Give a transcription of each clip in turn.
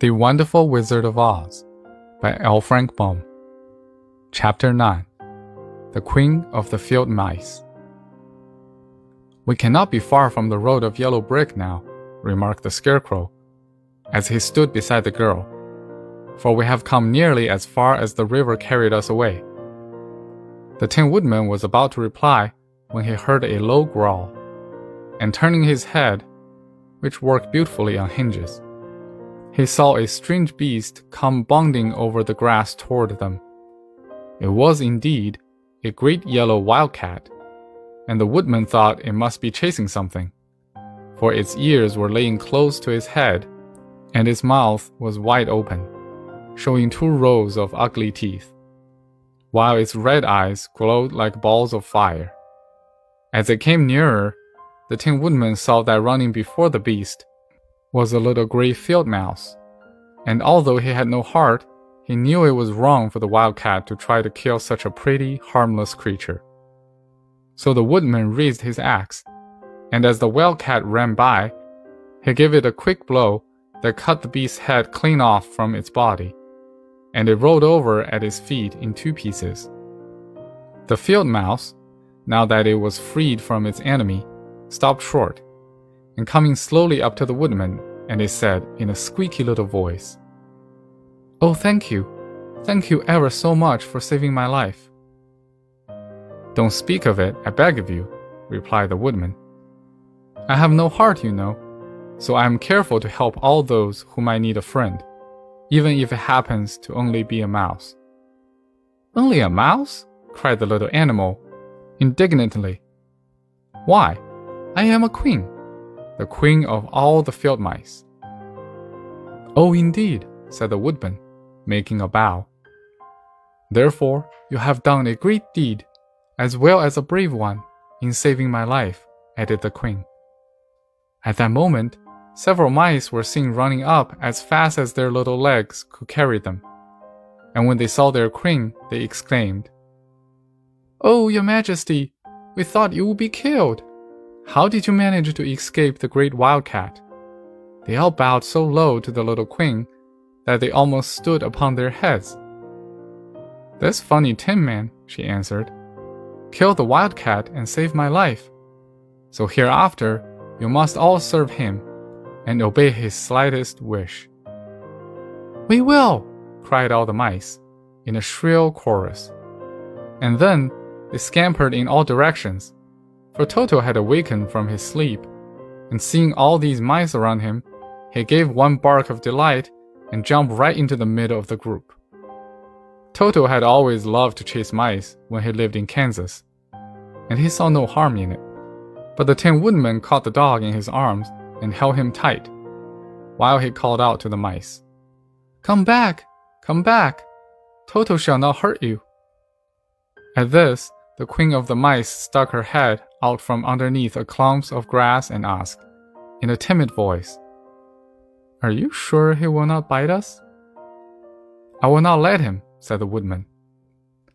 The Wonderful Wizard of Oz by L. Frank Baum. Chapter 9 The Queen of the Field Mice. We cannot be far from the road of yellow brick now, remarked the Scarecrow, as he stood beside the girl, for we have come nearly as far as the river carried us away. The Tin Woodman was about to reply when he heard a low growl, and turning his head, which worked beautifully on hinges, he saw a strange beast come bounding over the grass toward them. It was indeed a great yellow wildcat, and the woodman thought it must be chasing something, for its ears were laying close to its head, and its mouth was wide open, showing two rows of ugly teeth, while its red eyes glowed like balls of fire. As it came nearer, the Tin Woodman saw that running before the beast was a little gray field mouse, and although he had no heart, he knew it was wrong for the wildcat to try to kill such a pretty, harmless creature. So the woodman raised his axe, and as the wildcat ran by, he gave it a quick blow that cut the beast's head clean off from its body, and it rolled over at his feet in two pieces. The field mouse, now that it was freed from its enemy, stopped short and coming slowly up to the woodman, and he said in a squeaky little voice, Oh, thank you. Thank you ever so much for saving my life. Don't speak of it, I beg of you, replied the woodman. I have no heart, you know, so I am careful to help all those who might need a friend, even if it happens to only be a mouse. Only a mouse? cried the little animal, indignantly. Why, I am a queen the queen of all the field mice. Oh, indeed, said the woodman, making a bow. Therefore, you have done a great deed, as well as a brave one, in saving my life, added the queen. At that moment, several mice were seen running up as fast as their little legs could carry them. And when they saw their queen, they exclaimed, Oh, your majesty, we thought you would be killed. How did you manage to escape the great wildcat? They all bowed so low to the little queen that they almost stood upon their heads. This funny tin man, she answered, killed the wildcat and saved my life. So hereafter, you must all serve him and obey his slightest wish. We will, cried all the mice in a shrill chorus. And then they scampered in all directions for Toto had awakened from his sleep, and seeing all these mice around him, he gave one bark of delight and jumped right into the middle of the group. Toto had always loved to chase mice when he lived in Kansas, and he saw no harm in it. But the Tin Woodman caught the dog in his arms and held him tight, while he called out to the mice, Come back! Come back! Toto shall not hurt you. At this, the queen of the mice stuck her head out from underneath a clump of grass and asked, in a timid voice, Are you sure he will not bite us? I will not let him, said the woodman.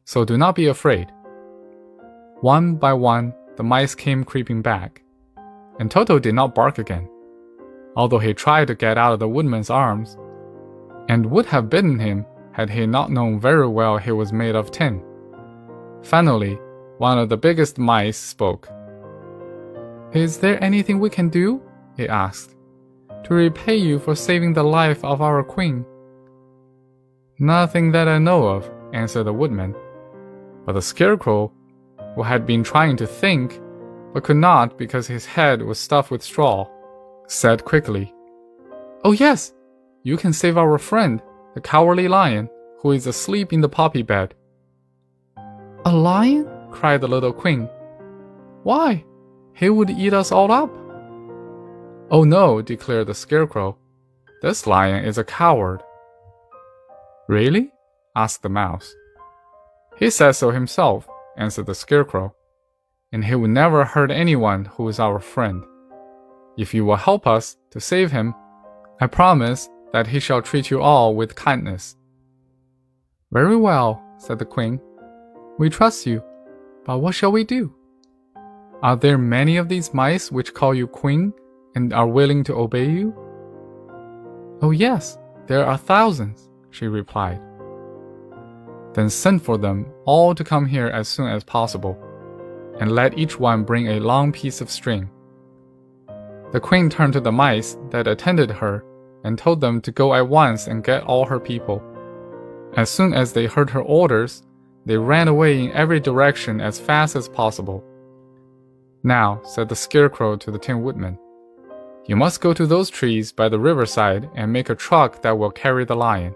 So do not be afraid. One by one, the mice came creeping back, and Toto did not bark again, although he tried to get out of the woodman's arms, and would have bitten him had he not known very well he was made of tin. Finally, one of the biggest mice spoke. Is there anything we can do? he asked, to repay you for saving the life of our queen. Nothing that I know of, answered the woodman. But the scarecrow, who had been trying to think, but could not because his head was stuffed with straw, said quickly, Oh, yes, you can save our friend, the cowardly lion, who is asleep in the poppy bed. A lion? cried the little queen. Why? He would eat us all up. Oh no, declared the scarecrow. This lion is a coward. Really? asked the mouse. He says so himself, answered the scarecrow. And he will never hurt anyone who is our friend. If you will help us to save him, I promise that he shall treat you all with kindness. Very well, said the queen. We trust you but what shall we do? Are there many of these mice which call you queen and are willing to obey you? Oh, yes, There are thousands, she replied. Then send for them all to come here as soon as possible, and let each one bring a long piece of string. The queen turned to the mice that attended her and told them to go at once and get all her people. As soon as they heard her orders, they ran away in every direction as fast as possible. Now, said the Scarecrow to the Tin Woodman, you must go to those trees by the riverside and make a truck that will carry the lion.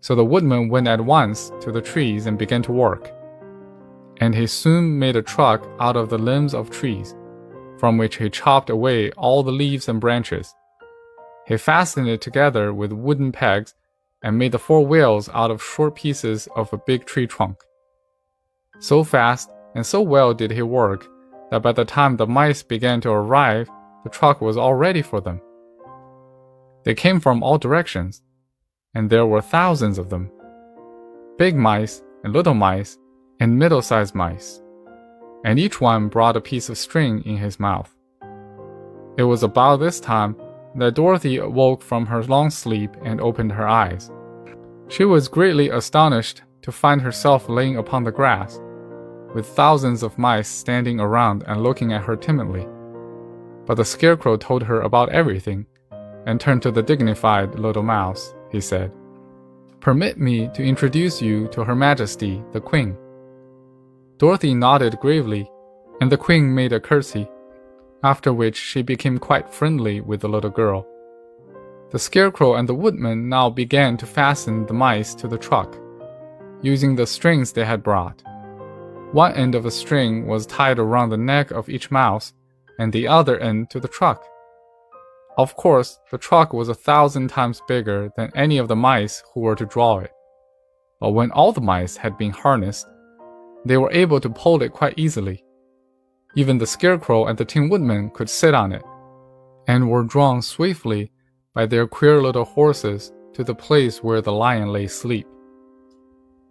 So the woodman went at once to the trees and began to work. And he soon made a truck out of the limbs of trees, from which he chopped away all the leaves and branches. He fastened it together with wooden pegs and made the four wheels out of short pieces of a big tree trunk. So fast and so well did he work that by the time the mice began to arrive, the truck was all ready for them. They came from all directions, and there were thousands of them big mice and little mice and middle sized mice, and each one brought a piece of string in his mouth. It was about this time that Dorothy awoke from her long sleep and opened her eyes. She was greatly astonished to find herself laying upon the grass, with thousands of mice standing around and looking at her timidly. But the Scarecrow told her about everything, and turned to the dignified little mouse. He said, Permit me to introduce you to Her Majesty, the Queen. Dorothy nodded gravely, and the Queen made a curtsy after which she became quite friendly with the little girl. The scarecrow and the woodman now began to fasten the mice to the truck, using the strings they had brought. One end of a string was tied around the neck of each mouse, and the other end to the truck. Of course, the truck was a thousand times bigger than any of the mice who were to draw it. But when all the mice had been harnessed, they were able to pull it quite easily. Even the Scarecrow and the Tin Woodman could sit on it, and were drawn swiftly by their queer little horses to the place where the lion lay asleep.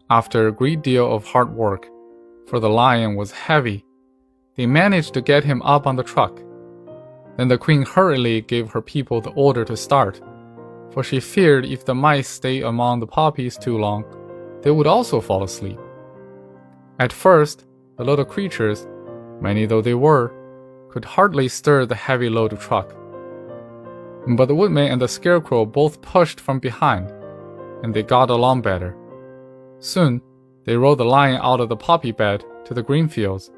After a great deal of hard work, for the lion was heavy, they managed to get him up on the truck. Then the queen hurriedly gave her people the order to start, for she feared if the mice stayed among the poppies too long, they would also fall asleep. At first, the little creatures many though they were, could hardly stir the heavy load of truck. But the woodman and the scarecrow both pushed from behind, and they got along better. Soon, they rode the lion out of the poppy bed to the green fields,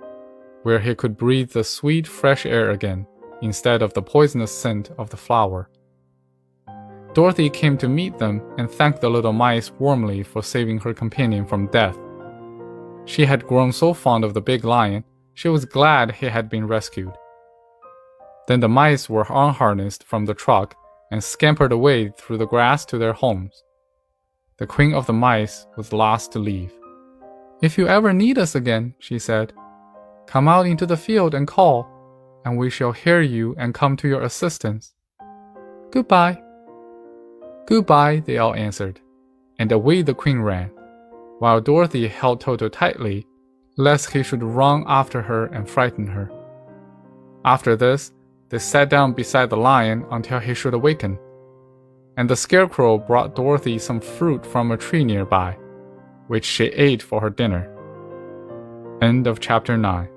where he could breathe the sweet, fresh air again instead of the poisonous scent of the flower. Dorothy came to meet them and thanked the little mice warmly for saving her companion from death. She had grown so fond of the big lion she was glad he had been rescued. Then the mice were unharnessed from the truck and scampered away through the grass to their homes. The queen of the mice was last to leave. If you ever need us again, she said, come out into the field and call, and we shall hear you and come to your assistance. Goodbye. Goodbye, they all answered, and away the queen ran, while Dorothy held Toto tightly lest he should run after her and frighten her. After this, they sat down beside the lion until he should awaken, and the scarecrow brought Dorothy some fruit from a tree nearby, which she ate for her dinner. End of chapter 9.